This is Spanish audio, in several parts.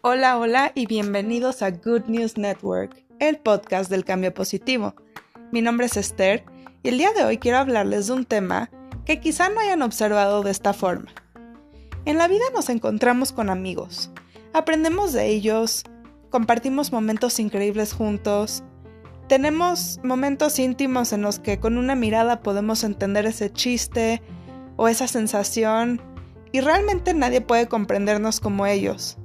Hola, hola y bienvenidos a Good News Network, el podcast del cambio positivo. Mi nombre es Esther y el día de hoy quiero hablarles de un tema que quizá no hayan observado de esta forma. En la vida nos encontramos con amigos, aprendemos de ellos, compartimos momentos increíbles juntos, tenemos momentos íntimos en los que con una mirada podemos entender ese chiste o esa sensación y realmente nadie puede comprendernos como ellos.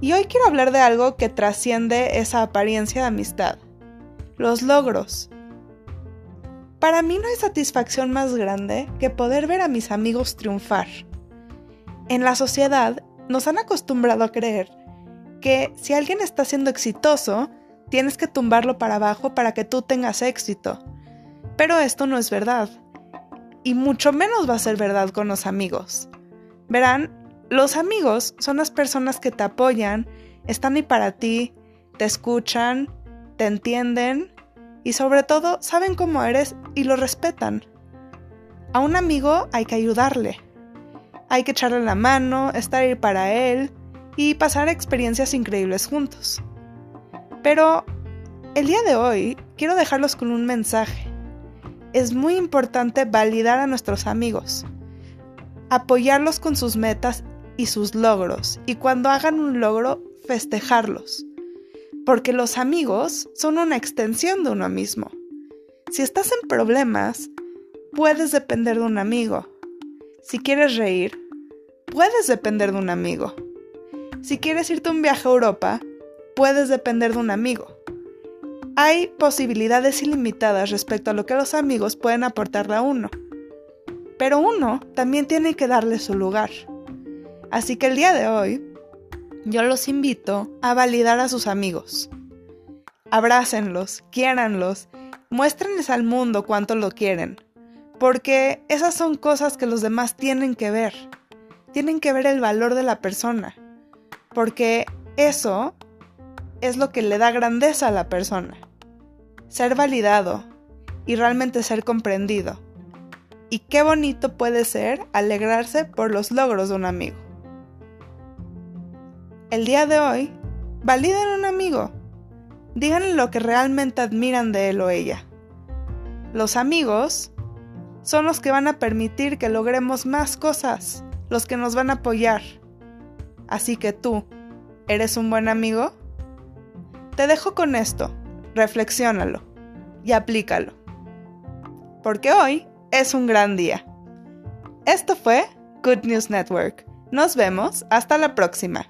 Y hoy quiero hablar de algo que trasciende esa apariencia de amistad, los logros. Para mí no hay satisfacción más grande que poder ver a mis amigos triunfar. En la sociedad nos han acostumbrado a creer que si alguien está siendo exitoso, tienes que tumbarlo para abajo para que tú tengas éxito. Pero esto no es verdad. Y mucho menos va a ser verdad con los amigos. Verán, los amigos son las personas que te apoyan, están ahí para ti, te escuchan, te entienden y sobre todo saben cómo eres y lo respetan. A un amigo hay que ayudarle. Hay que echarle la mano, estar ahí para él y pasar experiencias increíbles juntos. Pero el día de hoy quiero dejarlos con un mensaje. Es muy importante validar a nuestros amigos, apoyarlos con sus metas y sus logros, y cuando hagan un logro, festejarlos. Porque los amigos son una extensión de uno mismo. Si estás en problemas, puedes depender de un amigo. Si quieres reír, puedes depender de un amigo. Si quieres irte un viaje a Europa, puedes depender de un amigo. Hay posibilidades ilimitadas respecto a lo que los amigos pueden aportarle a uno. Pero uno también tiene que darle su lugar. Así que el día de hoy, yo los invito a validar a sus amigos. Abrácenlos, quiéranlos, muéstrenles al mundo cuánto lo quieren, porque esas son cosas que los demás tienen que ver. Tienen que ver el valor de la persona, porque eso es lo que le da grandeza a la persona. Ser validado y realmente ser comprendido. Y qué bonito puede ser alegrarse por los logros de un amigo. El día de hoy, validen a un amigo. Díganle lo que realmente admiran de él o ella. Los amigos son los que van a permitir que logremos más cosas, los que nos van a apoyar. Así que tú, ¿eres un buen amigo? Te dejo con esto, reflexiónalo y aplícalo. Porque hoy es un gran día. Esto fue Good News Network. Nos vemos hasta la próxima.